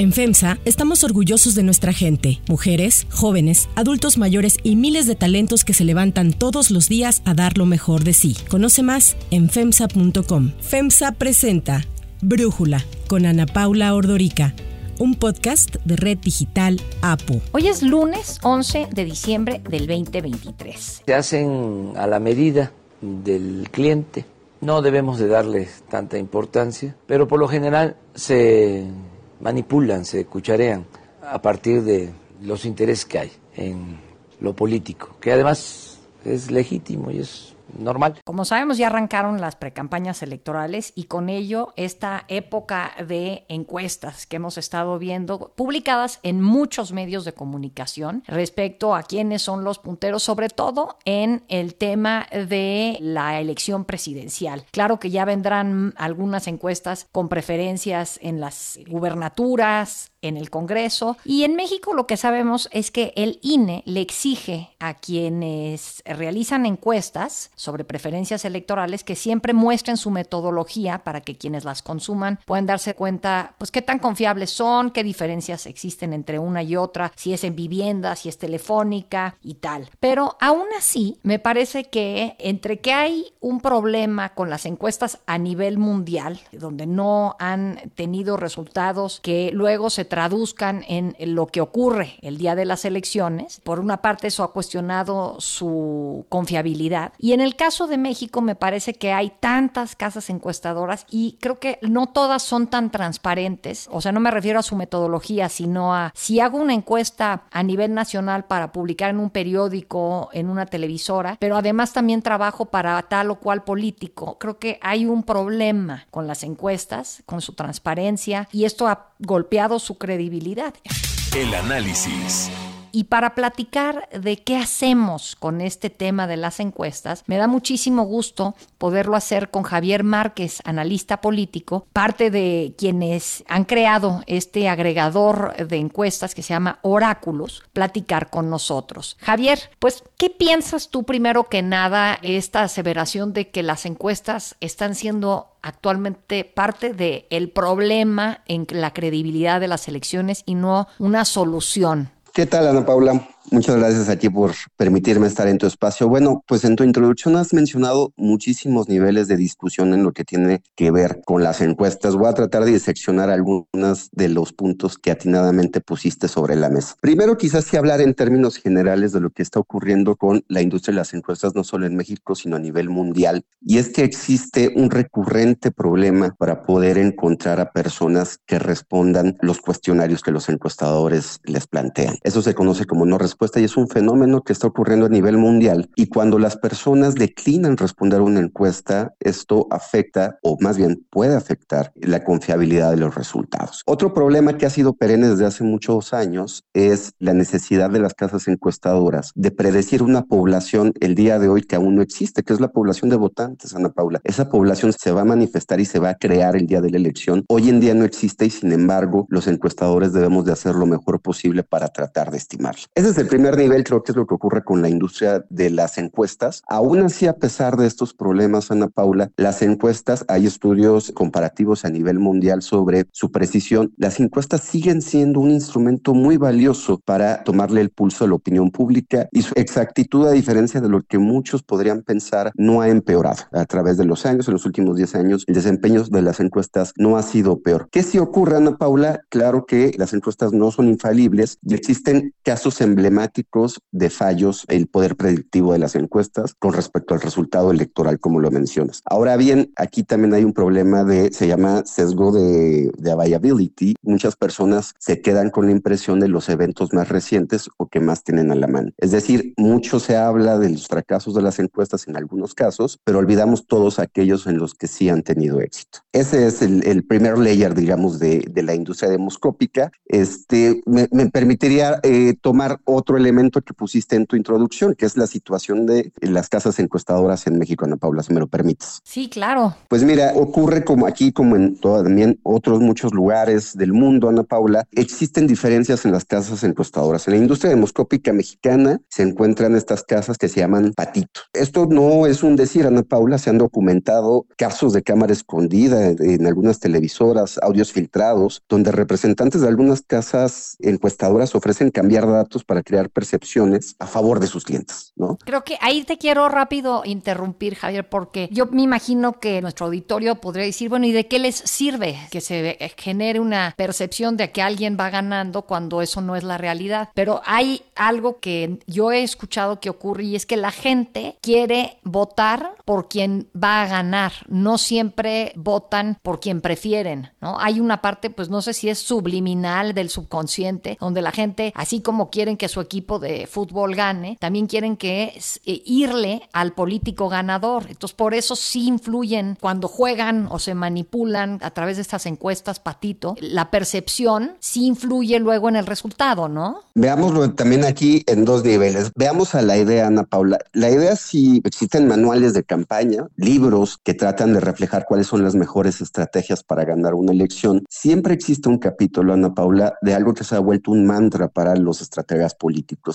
En FEMSA estamos orgullosos de nuestra gente, mujeres, jóvenes, adultos mayores y miles de talentos que se levantan todos los días a dar lo mejor de sí. Conoce más en FEMSA.com. FEMSA presenta Brújula con Ana Paula Ordorica un podcast de Red Digital APO. Hoy es lunes 11 de diciembre del 2023. Se hacen a la medida del cliente. No debemos de darles tanta importancia, pero por lo general se manipulan, se cucharean a partir de los intereses que hay en lo político, que además es legítimo y es normal. Como sabemos, ya arrancaron las precampañas electorales y con ello esta época de encuestas que hemos estado viendo publicadas en muchos medios de comunicación respecto a quiénes son los punteros, sobre todo en el tema de la elección presidencial. Claro que ya vendrán algunas encuestas con preferencias en las gubernaturas, en el Congreso. Y en México lo que sabemos es que el INE le exige a quienes realizan encuestas sobre preferencias electorales que siempre muestren su metodología para que quienes las consuman puedan darse cuenta pues qué tan confiables son, qué diferencias existen entre una y otra, si es en vivienda, si es telefónica y tal. Pero aún así, me parece que entre que hay un problema con las encuestas a nivel mundial, donde no han tenido resultados que luego se traduzcan en lo que ocurre el día de las elecciones. Por una parte, eso ha cuestionado su confiabilidad. Y en el caso de México, me parece que hay tantas casas encuestadoras y creo que no todas son tan transparentes. O sea, no me refiero a su metodología, sino a si hago una encuesta a nivel nacional para publicar en un periódico, en una televisora, pero además también trabajo para tal o cual político. Creo que hay un problema con las encuestas, con su transparencia, y esto ha golpeado su credibilidad. El análisis. Y para platicar de qué hacemos con este tema de las encuestas, me da muchísimo gusto poderlo hacer con Javier Márquez, analista político, parte de quienes han creado este agregador de encuestas que se llama Oráculos, platicar con nosotros. Javier, pues, ¿qué piensas tú primero que nada esta aseveración de que las encuestas están siendo actualmente parte del el problema en la credibilidad de las elecciones y no una solución. ¿Qué tal, Ana Paula? Muchas gracias a por permitirme estar en tu espacio. Bueno, pues en tu introducción has mencionado muchísimos niveles de discusión en lo que tiene que ver con las encuestas. Voy a tratar de diseccionar algunos de los puntos que atinadamente pusiste sobre la mesa. Primero, quizás sí hablar en términos generales de lo que está ocurriendo con la industria de las encuestas, no solo en México, sino a nivel mundial. Y es que existe un recurrente problema para poder encontrar a personas que respondan los cuestionarios que los encuestadores les plantean. Eso se conoce como no respuesta y es un fenómeno que está ocurriendo a nivel mundial. Y cuando las personas declinan responder una encuesta, esto afecta, o más bien puede afectar, la confiabilidad de los resultados. Otro problema que ha sido perenne desde hace muchos años es la necesidad de las casas encuestadoras de predecir una población el día de hoy que aún no existe, que es la población de votantes, Ana Paula. Esa población se va a manifestar y se va a crear el día de la elección. Hoy en día no existe y sin embargo los encuestadores debemos de hacer lo mejor posible para tratar de estimarla. Ese es el primer nivel creo que es lo que ocurre con la industria de las encuestas. Aún así, a pesar de estos problemas, Ana Paula, las encuestas, hay estudios comparativos a nivel mundial sobre su precisión. Las encuestas siguen siendo un instrumento muy valioso para tomarle el pulso a la opinión pública y su exactitud, a diferencia de lo que muchos podrían pensar, no ha empeorado. A través de los años, en los últimos 10 años, el desempeño de las encuestas no ha sido peor. ¿Qué si ocurre, Ana Paula? Claro que las encuestas no son infalibles y existen casos emblemáticos de fallos el poder predictivo de las encuestas con respecto al resultado electoral, como lo mencionas. Ahora bien, aquí también hay un problema de, se llama sesgo de, de availability. Muchas personas se quedan con la impresión de los eventos más recientes o que más tienen a la mano. Es decir, mucho se habla de los fracasos de las encuestas en algunos casos, pero olvidamos todos aquellos en los que sí han tenido éxito. Ese es el, primer layer, digamos, de, de, la industria demoscópica. Este, me, me permitiría eh, tomar otro otro elemento que pusiste en tu introducción, que es la situación de las casas encuestadoras en México, Ana Paula, si me lo permites. Sí, claro. Pues mira, ocurre como aquí, como en también otros muchos lugares del mundo, Ana Paula, existen diferencias en las casas encuestadoras. En la industria demoscópica mexicana se encuentran estas casas que se llaman patito. Esto no es un decir, Ana Paula, se han documentado casos de cámara escondida en algunas televisoras, audios filtrados, donde representantes de algunas casas encuestadoras ofrecen cambiar datos para crear percepciones a favor de sus clientes, ¿no? Creo que ahí te quiero rápido interrumpir, Javier, porque yo me imagino que nuestro auditorio podría decir, bueno, ¿y de qué les sirve que se genere una percepción de que alguien va ganando cuando eso no es la realidad? Pero hay algo que yo he escuchado que ocurre y es que la gente quiere votar por quien va a ganar, no siempre votan por quien prefieren, ¿no? Hay una parte, pues no sé si es subliminal del subconsciente, donde la gente, así como quieren que su equipo de fútbol gane, también quieren que eh, irle al político ganador. Entonces, por eso sí influyen cuando juegan o se manipulan a través de estas encuestas, Patito, la percepción sí influye luego en el resultado, ¿no? Veámoslo también aquí en dos niveles. Veamos a la idea, Ana Paula. La idea si existen manuales de campaña, libros que tratan de reflejar cuáles son las mejores estrategias para ganar una elección. Siempre existe un capítulo, Ana Paula, de algo que se ha vuelto un mantra para los estrategas políticos,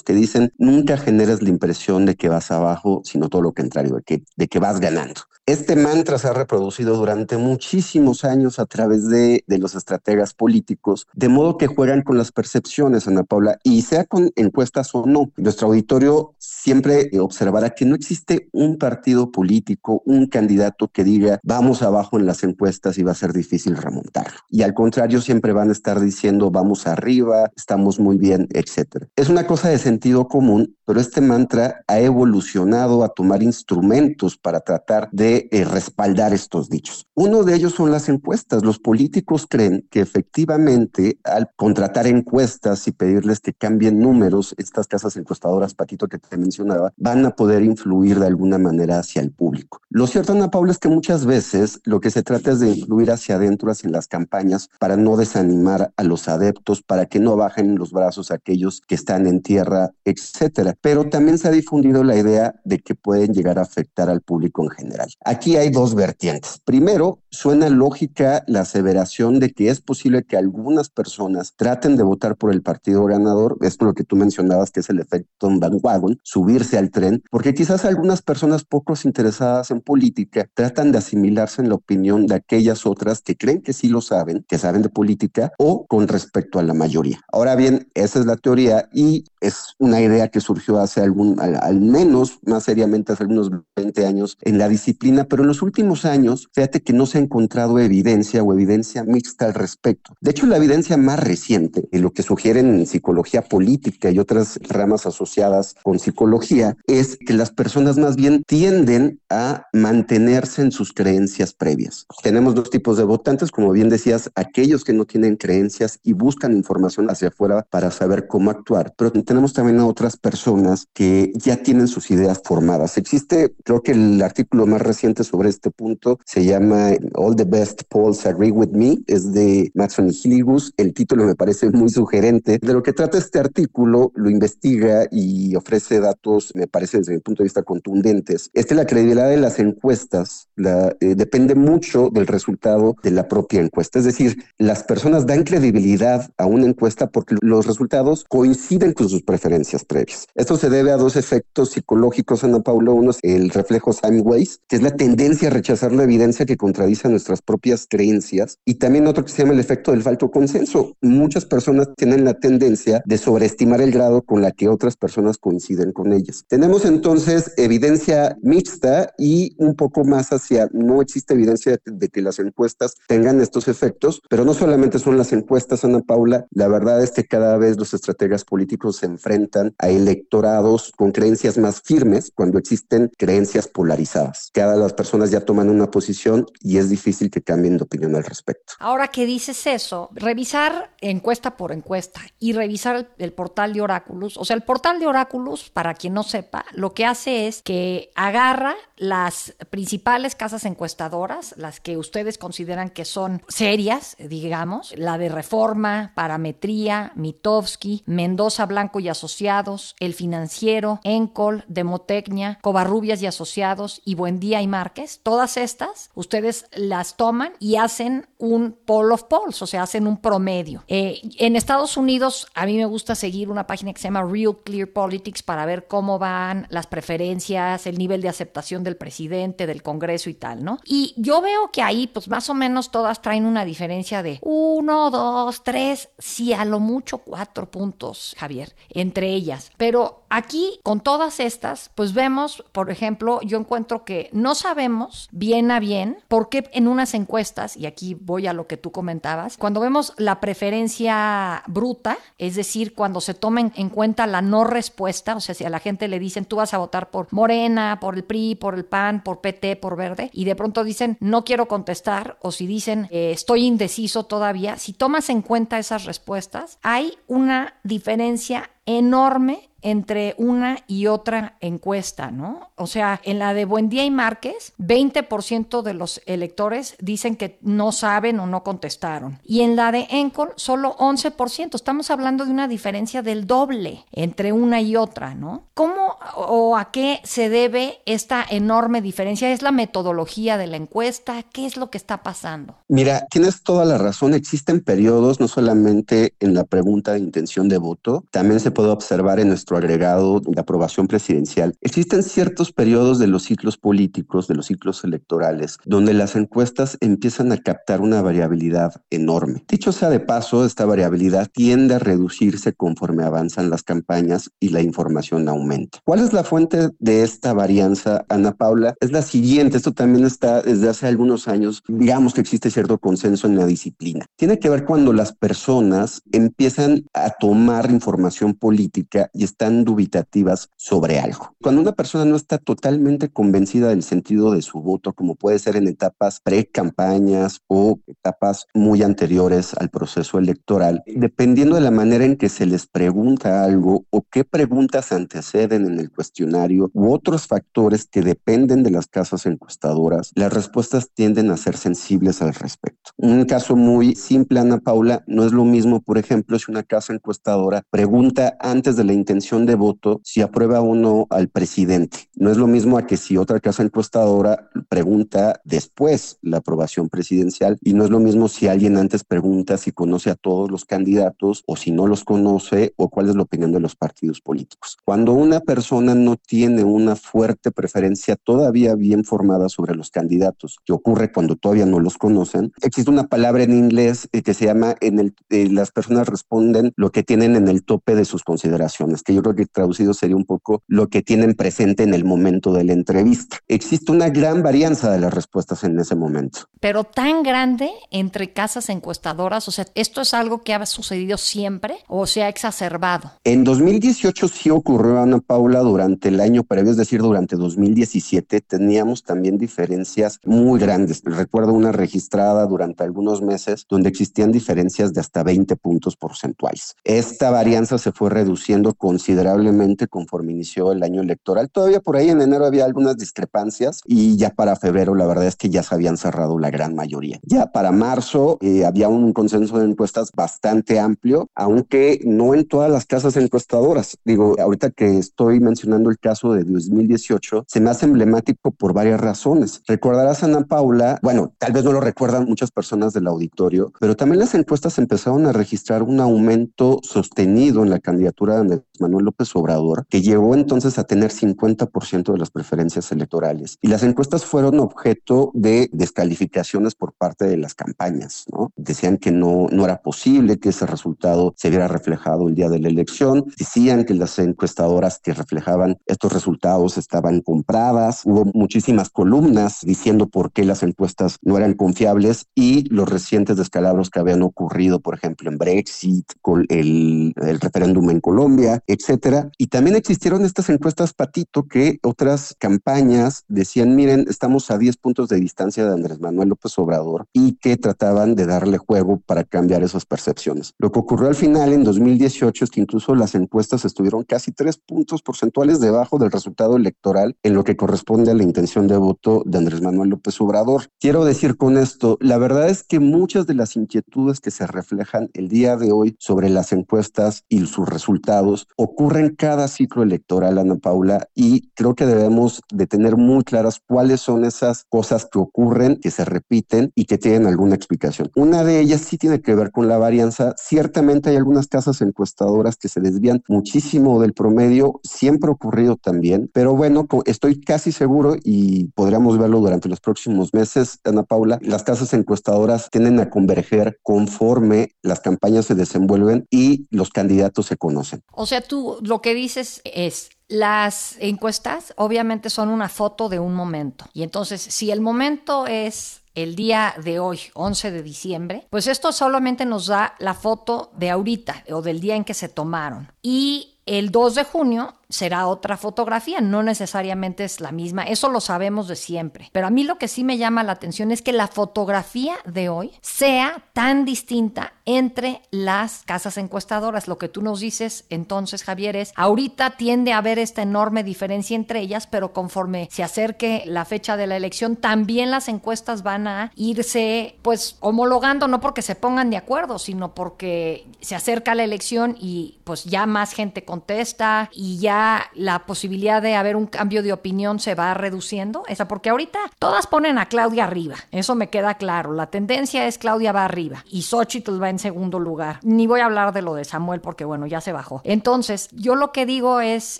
que dicen, nunca generes la impresión de que vas abajo, sino todo lo contrario, de que, de que vas ganando. Este mantra se ha reproducido durante muchísimos años a través de, de, los estrategas políticos, de modo que juegan con las percepciones, Ana Paula, y sea con encuestas o no. Nuestro auditorio siempre observará que no existe un partido político, un candidato que diga vamos abajo en las encuestas y va a ser difícil remontarlo. Y al contrario, siempre van a estar diciendo vamos arriba, estamos muy bien, etc. Es una cosa de sentido común, pero este mantra ha evolucionado a tomar instrumentos para tratar de eh, respaldar estos dichos. Uno de ellos son las encuestas. Los políticos creen que efectivamente al contratar encuestas y pedirles que cambien números, estas casas encuestadoras, Patito, que te mencionaba, van a poder influir de alguna manera hacia el público. Lo cierto, Ana Paula, es que muchas veces lo que se trata es de influir hacia adentro, hacia las campañas, para no desanimar a los adeptos, para que no bajen los brazos aquellos que están en tierra, etcétera. Pero también se ha difundido la idea de que pueden llegar a afectar al público en general. Aquí hay dos vertientes. Primero, suena lógica la aseveración de que es posible que algunas personas traten de votar por el partido ganador, esto es lo que tú mencionabas que es el efecto bandwagon, subirse al tren, porque quizás algunas personas poco interesadas en política tratan de asimilarse en la opinión de aquellas otras que creen que sí lo saben, que saben de política o con respecto a la mayoría. Ahora bien, esa es la teoría y es una idea que surgió hace algún, al, al menos más seriamente hace algunos 20 años en la disciplina pero en los últimos años, fíjate que no se ha encontrado evidencia o evidencia mixta al respecto. De hecho, la evidencia más reciente, y lo que sugieren en psicología política y otras ramas asociadas con psicología, es que las personas más bien tienden a mantenerse en sus creencias previas. Tenemos dos tipos de votantes, como bien decías, aquellos que no tienen creencias y buscan información hacia afuera para saber cómo actuar, pero tenemos también a otras personas que ya tienen sus ideas formadas. Existe, creo que el artículo más reciente sobre este punto. Se llama All the Best Polls Agree With Me. Es de Matson y Hilligus. El título me parece muy sugerente. De lo que trata este artículo, lo investiga y ofrece datos, me parece desde mi punto de vista, contundentes. Es que la credibilidad de las encuestas la, eh, depende mucho del resultado de la propia encuesta. Es decir, las personas dan credibilidad a una encuesta porque los resultados coinciden con sus preferencias previas. Esto se debe a dos efectos psicológicos, Ana Paula. Uno es el reflejo Simon-Weiss, que es la tendencia a rechazar la evidencia que contradice nuestras propias creencias y también otro que se llama el efecto del falto consenso. Muchas personas tienen la tendencia de sobreestimar el grado con la que otras personas coinciden con ellas. Tenemos entonces evidencia mixta y un poco más hacia no existe evidencia de, que las encuestas tengan estos efectos, pero no solamente son las encuestas, Ana Paula, la verdad es que cada vez los estrategas políticos se enfrentan a electorados con creencias más firmes cuando existen creencias polarizadas. Cada las personas ya toman una posición y es difícil que cambien de opinión al respecto. Ahora que dices eso, revisar encuesta por encuesta y revisar el, portal de Oráculos, o sea, el portal de Oráculos, para quien no sepa, lo que hace es que agarra las principales casas encuestadoras, las que ustedes consideran que son serias, digamos, la de Reforma, Parametría, Mitowski, Mendoza Blanco y Asociados, El Financiero, Encol, Demotecnia, Covarrubias y Asociados y Buendía y Márquez, todas estas, ustedes las toman y hacen un poll of polls, o sea, hacen un promedio. Eh, en Estados Unidos, a mí me gusta seguir una página que se llama Real Clear Politics para ver cómo van las preferencias, el nivel de aceptación del presidente, del Congreso y tal, ¿no? Y yo veo que ahí, pues más o menos todas traen una diferencia de uno, dos, tres, si a lo mucho cuatro puntos, Javier, entre ellas. Pero aquí, con todas estas, pues vemos, por ejemplo, yo encuentro que no sabemos bien a bien por qué en unas encuestas, y aquí voy a lo que tú comentabas, cuando vemos la preferencia bruta, es decir, cuando se toma en cuenta la no respuesta, o sea, si a la gente le dicen tú vas a votar por Morena, por el PRI, por el PAN, por PT, por Verde, y de pronto dicen no quiero contestar, o si dicen eh, estoy indeciso todavía, si tomas en cuenta esas respuestas, hay una diferencia enorme entre una y otra encuesta, ¿no? O sea, en la de Buendía y Márquez, 20% de los electores dicen que no saben o no contestaron. Y en la de Encol, solo 11%. Estamos hablando de una diferencia del doble entre una y otra, ¿no? ¿Cómo o a qué se debe esta enorme diferencia? ¿Es la metodología de la encuesta? ¿Qué es lo que está pasando? Mira, tienes toda la razón. Existen periodos, no solamente en la pregunta de intención de voto, también se puede observar en nuestro agregado de aprobación presidencial, existen ciertos periodos de los ciclos políticos, de los ciclos electorales, donde las encuestas empiezan a captar una variabilidad enorme. Dicho sea de paso, esta variabilidad tiende a reducirse conforme avanzan las campañas y la información aumenta. ¿Cuál es la fuente de esta varianza, Ana Paula? Es la siguiente, esto también está desde hace algunos años, digamos que existe cierto consenso en la disciplina. Tiene que ver cuando las personas empiezan a tomar información política y están dubitativas sobre algo. Cuando una persona no está totalmente convencida del sentido de su voto, como puede ser en etapas pre-campañas o etapas muy anteriores al proceso electoral, dependiendo de la manera en que se les pregunta algo o qué preguntas anteceden en el cuestionario u otros factores que dependen de las casas encuestadoras, las respuestas tienden a ser sensibles al respecto. Un caso muy simple, Ana Paula, no es lo mismo, por ejemplo, si una casa encuestadora pregunta antes de la intención de voto si aprueba o no al presidente. No es lo mismo a que si otra casa encuestadora pregunta después la aprobación presidencial y no es lo mismo si alguien antes pregunta si conoce a todos los candidatos o si no los conoce o cuál es la opinión de los partidos políticos. Cuando una persona no tiene una fuerte preferencia todavía bien formada sobre los candidatos, que ocurre cuando todavía no los conocen, existe una palabra en inglés eh, que se llama en el, eh, las personas responden lo que tienen en el tope de sus consideraciones, que yo creo que traducido sería un poco lo que tienen presente en el momento de la entrevista. Existe una gran varianza de las respuestas en ese momento. Pero tan grande entre casas encuestadoras, o sea, ¿esto es algo que ha sucedido siempre o se ha exacerbado? En 2018 sí ocurrió, Ana Paula, durante el año previo, es decir, durante 2017, teníamos también diferencias muy grandes. Recuerdo una registrada durante algunos meses donde existían diferencias de hasta 20 puntos porcentuales. Esta varianza se fue reduciendo considerablemente conforme inició el año electoral. Todavía por ahí en enero había algunas discrepancias y ya para febrero la verdad es que ya se habían cerrado la gran mayoría. Ya para marzo eh, había un consenso de encuestas bastante amplio, aunque no en todas las casas encuestadoras. Digo, ahorita que estoy mencionando el caso de 2018, se me hace emblemático por varias razones. Recordarás, Ana Paula, bueno, tal vez no lo recuerdan muchas personas del auditorio, pero también las encuestas empezaron a registrar un aumento sostenido en la candidatura de Andrés López Obrador, que llegó entonces a tener 50% de las preferencias electorales. Y las encuestas fueron objeto de descalificaciones por parte de las campañas. Decían que no, no era posible que ese resultado se viera reflejado el día de la elección, decían que las encuestadoras que reflejaban estos resultados estaban compradas, hubo muchísimas columnas diciendo por qué las encuestas no eran confiables y los recientes descalabros que habían ocurrido, por ejemplo, en Brexit, con el, el referéndum en Colombia, etc etcétera. Y también existieron estas encuestas patito que otras campañas decían, miren, estamos a 10 puntos de distancia de Andrés Manuel López Obrador y que trataban de darle juego para cambiar esas percepciones. Lo que ocurrió al final en 2018 es que incluso las encuestas estuvieron casi tres puntos porcentuales debajo del resultado electoral en lo que corresponde a la intención de voto de Andrés Manuel López Obrador. Quiero decir con esto, la verdad es que muchas de las inquietudes que se reflejan el día de hoy sobre las encuestas y sus resultados ocurren cada ciclo electoral, Ana Paula, y creo que debemos de tener muy claras cuáles son esas cosas que ocurren, que se repiten y que tienen alguna explicación. Una de ellas sí tiene que ver con la varianza. Ciertamente hay algunas casas encuestadoras que se desvían muchísimo del promedio, siempre ha ocurrido también, pero bueno, estoy casi seguro y podríamos verlo durante los próximos meses, Ana Paula, las casas encuestadoras tienden a converger conforme las campañas se desenvuelven y los candidatos se conocen. O sea, tú lo que dices es, las encuestas obviamente son una foto de un momento. Y entonces, si el momento es el día de hoy, 11 de diciembre, pues esto solamente nos da la foto de ahorita o del día en que se tomaron. Y el 2 de junio será otra fotografía, no necesariamente es la misma, eso lo sabemos de siempre. Pero a mí lo que sí me llama la atención es que la fotografía de hoy sea tan distinta entre las casas encuestadoras. Lo que tú nos dices entonces, Javier, es ahorita tiende a haber esta enorme diferencia entre ellas, pero conforme se acerque la fecha de la elección, también las encuestas van a irse pues homologando, no porque se pongan de acuerdo, sino porque se acerca la elección y pues ya más gente contesta y ya la posibilidad de haber un cambio de opinión se va reduciendo? Esa, porque ahorita todas ponen a Claudia arriba, eso me queda claro. La tendencia es Claudia va arriba y Xochitl va en segundo lugar. Ni voy a hablar de lo de Samuel porque, bueno, ya se bajó. Entonces, yo lo que digo es,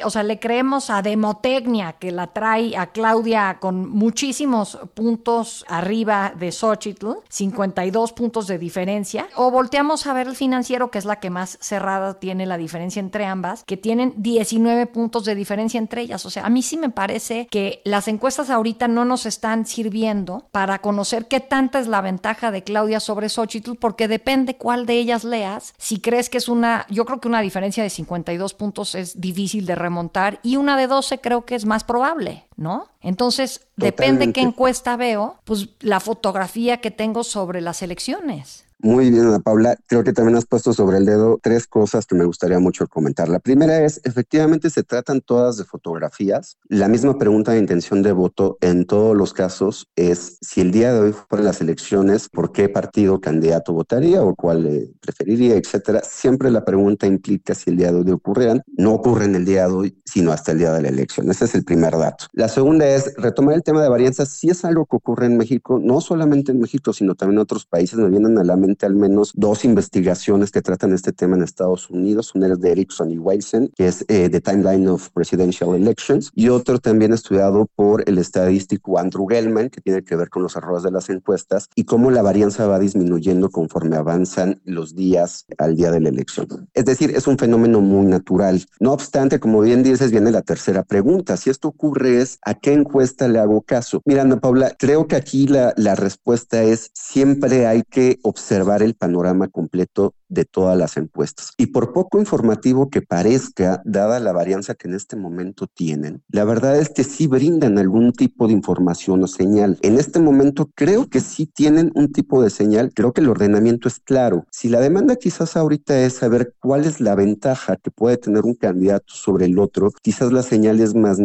o sea, le creemos a Demotecnia que la trae a Claudia con muchísimos puntos arriba de Xochitl, 52 puntos de diferencia, o volteamos a ver el financiero, que es la que más cerrada tiene la diferencia entre ambas, que tienen 19 puntos de diferencia entre ellas. O sea, a mí sí me parece que las encuestas ahorita no nos están sirviendo para conocer qué tanta es la ventaja de Claudia sobre Xochitl, porque depende cuál de ellas leas. Si crees que es una, yo creo que una diferencia de 52 puntos es difícil de remontar y una de 12 creo que es más probable, ¿no? Entonces, depende qué encuesta veo, pues la fotografía que tengo sobre las elecciones. Muy bien, Ana Paula. Creo que también has puesto sobre el dedo tres cosas que me gustaría mucho comentar. La primera es, efectivamente, se tratan todas de fotografías. La misma pregunta de intención de voto en todos los casos es si el día de hoy fueran las elecciones, ¿por qué partido candidato votaría o cuál preferiría, etcétera? Siempre la pregunta implica si el día de hoy ocurrieran. No ocurre en el día de hoy, sino hasta el día de la elección. Ese es el primer dato. La segunda es retomar el tema de varianzas. Si es algo que ocurre en México, no solamente en México, sino también en otros países, me vienen a la mente al menos dos investigaciones que tratan este tema en Estados Unidos. Una es de Erickson y Weissen, que es eh, The Timeline of Presidential Elections, y otro también estudiado por el estadístico Andrew Gellman, que tiene que ver con los errores de las encuestas y cómo la varianza va disminuyendo conforme avanzan los días al día de la elección. Es decir, es un fenómeno muy natural. No obstante, como bien dices, viene la tercera pregunta. Si esto ocurre es, ¿a qué encuesta le hago caso? Mira, Ana Paula, creo que aquí la, la respuesta es siempre hay que observar el panorama completo de todas las encuestas. Y por poco informativo que parezca, dada la varianza que en este momento tienen, la verdad es que sí brindan algún tipo de información o señal. En este momento creo que sí tienen un tipo de señal, creo que el ordenamiento es claro. Si la demanda quizás ahorita es saber cuál es la ventaja que puede tener un candidato sobre el otro, quizás la señal es más,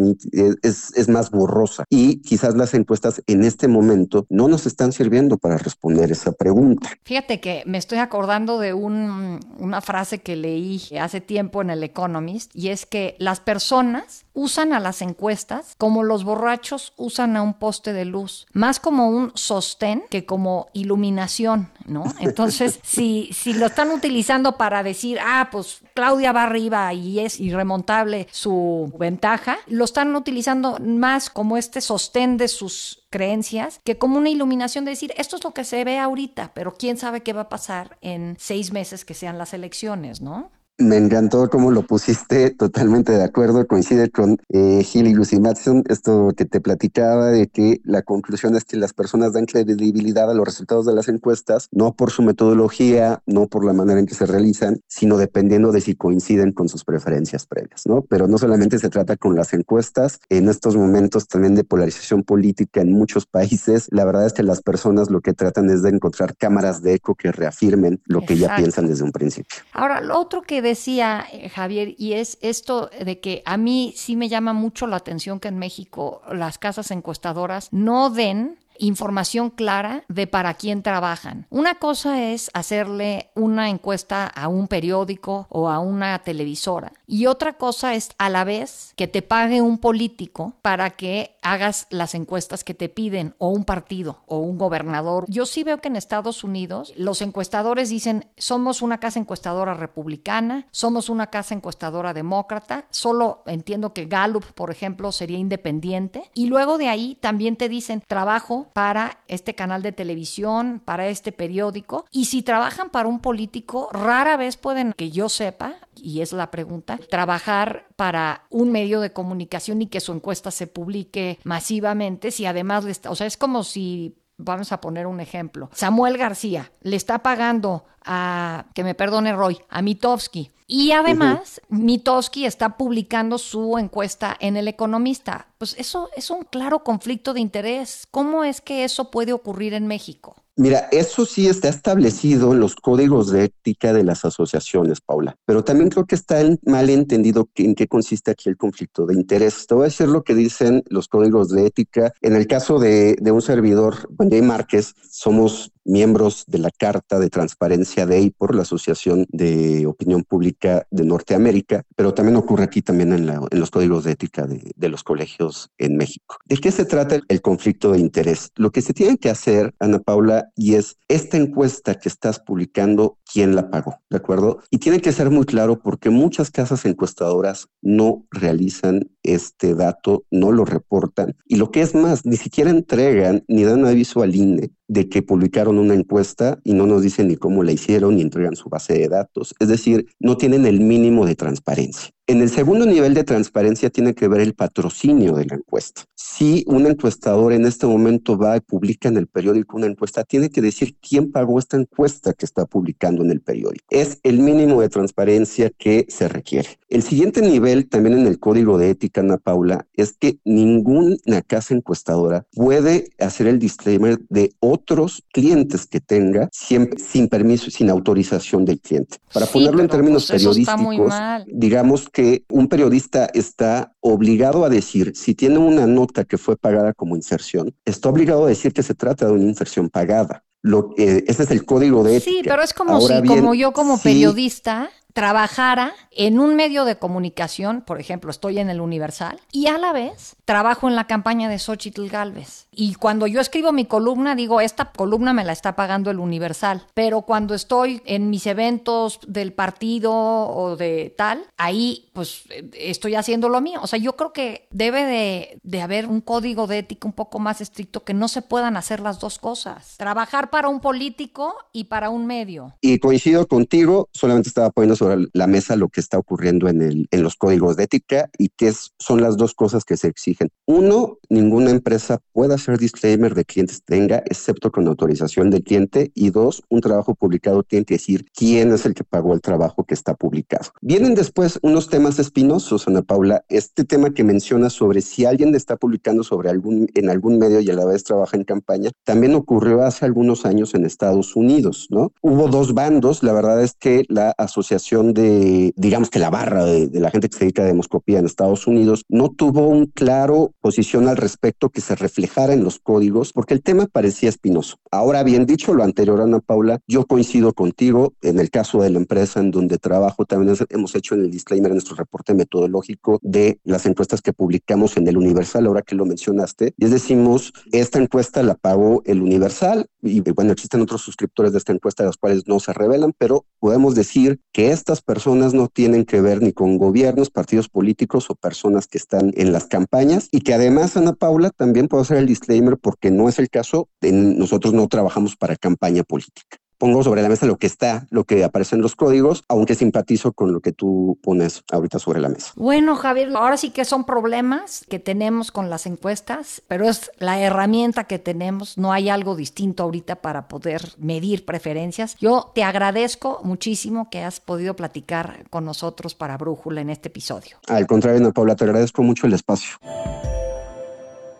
es, es más borrosa y quizás las encuestas en este momento no nos están sirviendo para responder esa pregunta. Fíjate que me estoy acordando de un una frase que leí hace tiempo en el Economist y es que las personas usan a las encuestas como los borrachos usan a un poste de luz, más como un sostén que como iluminación, ¿no? Entonces, si, si lo están utilizando para decir, ah, pues Claudia va arriba y es irremontable su ventaja, lo están utilizando más como este sostén de sus creencias que como una iluminación de decir, esto es lo que se ve ahorita, pero quién sabe qué va a pasar en seis meses que sean las elecciones, ¿no? Me encantó cómo lo pusiste, totalmente de acuerdo, coincide con eh, Gil y Lucy Matson, esto que te platicaba de que la conclusión es que las personas dan credibilidad a los resultados de las encuestas, no por su metodología, no por la manera en que se realizan, sino dependiendo de si coinciden con sus preferencias previas, ¿no? Pero no solamente se trata con las encuestas, en estos momentos también de polarización política en muchos países, la verdad es que las personas lo que tratan es de encontrar cámaras de eco que reafirmen lo que ya piensan desde un principio. Ahora, lo otro que decía eh, Javier, y es esto de que a mí sí me llama mucho la atención que en México las casas encuestadoras no den información clara de para quién trabajan. Una cosa es hacerle una encuesta a un periódico o a una televisora y otra cosa es a la vez que te pague un político para que hagas las encuestas que te piden o un partido o un gobernador. Yo sí veo que en Estados Unidos los encuestadores dicen somos una casa encuestadora republicana, somos una casa encuestadora demócrata, solo entiendo que Gallup, por ejemplo, sería independiente y luego de ahí también te dicen trabajo para este canal de televisión, para este periódico. Y si trabajan para un político, rara vez pueden, que yo sepa, y es la pregunta, trabajar para un medio de comunicación y que su encuesta se publique masivamente, si además, le está, o sea, es como si vamos a poner un ejemplo. Samuel García le está pagando a, que me perdone Roy, a Mitofsky. Y además, Mitofsky está publicando su encuesta en El Economista. Pues eso es un claro conflicto de interés. ¿Cómo es que eso puede ocurrir en México? Mira, eso sí está establecido en los códigos de ética de las asociaciones, Paula, pero también creo que está mal entendido en qué consiste aquí el conflicto de interés. Te voy a decir lo que dicen los códigos de ética. En el caso de, un servidor, Juan Márquez, somos miembros de la Carta de Transparencia de EIPOR, la Asociación de Opinión Pública de Norteamérica, pero también ocurre aquí también en, los códigos de ética de, los colegios en México. ¿De qué se trata el conflicto de interés? Lo que se tiene que hacer, Ana Paula, y es esta encuesta que estás publicando, ¿quién la pagó? ¿De acuerdo? Y tiene que ser muy claro porque muchas casas encuestadoras no realizan este dato, no lo reportan. Y lo que es más, ni siquiera entregan ni dan aviso al INE de que publicaron una encuesta y no nos dicen ni cómo la hicieron ni entregan su base de datos. Es decir, no tienen el mínimo de transparencia. En el segundo nivel de transparencia tiene que ver el patrocinio de la encuesta. Si un encuestador en este momento va y publica en el periódico una encuesta, tiene que decir quién pagó esta encuesta que está publicando en el periódico. Es el mínimo de transparencia que se requiere. El siguiente nivel, también en el código de ética, Ana Paula, es que ninguna casa encuestadora puede hacer el disclaimer de otros clientes que tenga siempre, sin permiso, sin autorización del cliente. Para ponerlo en términos pues periodísticos, digamos que un periodista está obligado a decir, si tiene una nota que fue pagada como inserción, está obligado a decir que se trata de una inserción pagada. Lo, eh, ese es el código de ética. Sí, pero es como si, como yo como periodista, trabajara en un medio de comunicación, por ejemplo, estoy en el Universal, y a la vez trabajo en la campaña de Xochitl Galvez. Y cuando yo escribo mi columna, digo, esta columna me la está pagando el Universal. Pero cuando estoy en mis eventos del partido o de tal, ahí pues estoy haciendo lo mío. O sea, yo creo que debe de, haber un código de ética un poco más estricto que no se puedan hacer las dos cosas. Trabajar para un político y para un medio. Y coincido contigo, solamente estaba poniendo sobre la mesa lo que está ocurriendo en, el, en los códigos de ética y que son las dos cosas que se exigen. Uno, ninguna empresa puede hacer disclaimer de clientes tenga, excepto con autorización del cliente. Y dos, un trabajo publicado tiene que decir quién es el que pagó el trabajo que está publicado. Vienen después unos temas espinosos, Ana Paula. Este tema que menciona sobre si alguien está publicando sobre algún, en algún medio y a la vez trabaja en campaña, también ocurrió hace algunos años en Estados Unidos, ¿no? Hubo dos bandos. La verdad es que la asociación de, digamos que la barra de, la gente que se dedica a demoscopía en Estados Unidos no tuvo un claro posición al respecto que se reflejara en los códigos, porque el tema parecía espinoso. Ahora bien, dicho lo anterior, Ana Paula, yo coincido contigo en el caso de la empresa en donde trabajo, también hemos hecho en el disclaimer en nuestro reporte metodológico de las encuestas que publicamos en el Universal, ahora que lo mencionaste, y es decimos, esta encuesta la pagó el Universal, y bueno, existen otros suscriptores de esta encuesta de los cuales no se revelan, pero podemos decir que esta estas personas no tienen que ver ni con gobiernos, partidos políticos o personas que están en las campañas y que además, Ana Paula, también puedo hacer el disclaimer porque no es el caso, nosotros no trabajamos para campaña política. Pongo sobre la mesa lo que está, lo que aparece en los códigos, aunque simpatizo con lo que tú pones ahorita sobre la mesa. Bueno, Javier, ahora sí que son problemas que tenemos con las encuestas, pero es la herramienta que tenemos, no hay algo distinto ahorita para poder medir preferencias. Yo te agradezco muchísimo que has podido platicar con nosotros para Brújula en este episodio. Al contrario, Ana Paula, te agradezco mucho el espacio.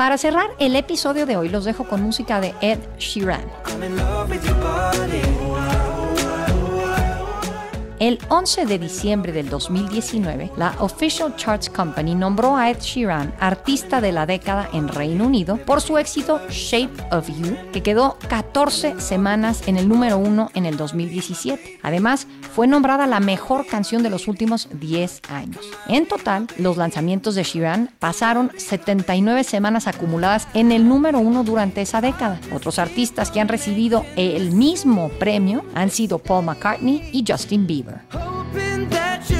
Para cerrar el episodio de hoy los dejo con música de Ed Sheeran. El 11 de diciembre del 2019, la Official Charts Company nombró a Ed Sheeran artista de la década en Reino Unido por su éxito Shape of You, que quedó 14 semanas en el número 1 en el 2017. Además, fue nombrada la mejor canción de los últimos 10 años. En total, los lanzamientos de Sheeran pasaron 79 semanas acumuladas en el número 1 durante esa década. Otros artistas que han recibido el mismo premio han sido Paul McCartney y Justin Bieber. Hoping that you